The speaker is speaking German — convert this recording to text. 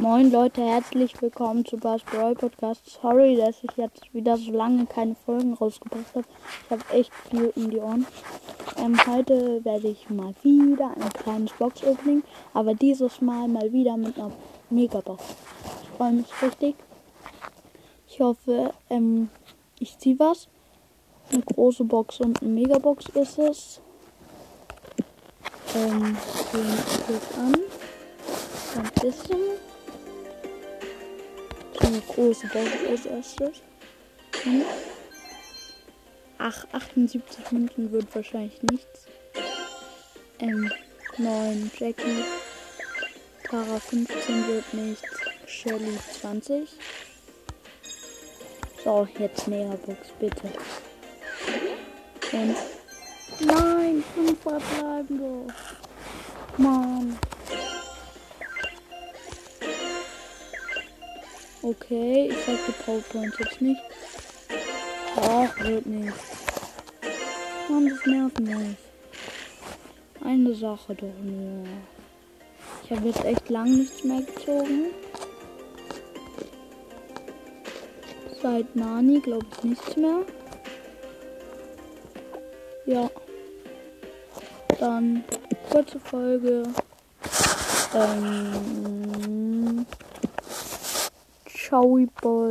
Moin Leute, herzlich willkommen zu Bars Brawl Podcast. Sorry, dass ich jetzt wieder so lange keine Folgen rausgebracht habe. Ich habe echt viel um die Ohren. Ähm, heute werde ich mal wieder ein kleines Box-Opening, aber dieses Mal mal wieder mit einer Megabox. Ich freue mich richtig. Ich hoffe, ähm, ich ziehe was. Eine große Box und eine Megabox ist es. Ähm, den an. Ein bisschen eine große Box als erstes. Hm. Ach, 78 Münzen wird wahrscheinlich nichts. Ähm, 9 Jackie. Tara 15 wird nichts. Shelly 20. So, jetzt Box, bitte. Und. Nein, 5 verbleiben doch. Mann. Okay, ich sag die Powerpoint jetzt nicht. Ach, wird nicht. Mann, das nervt mich. Eine Sache doch nur. Ich habe jetzt echt lang nichts mehr gezogen. Seit Nani glaube ich nichts mehr. Ja. Dann kurze Folge. Ähm, Shall we buy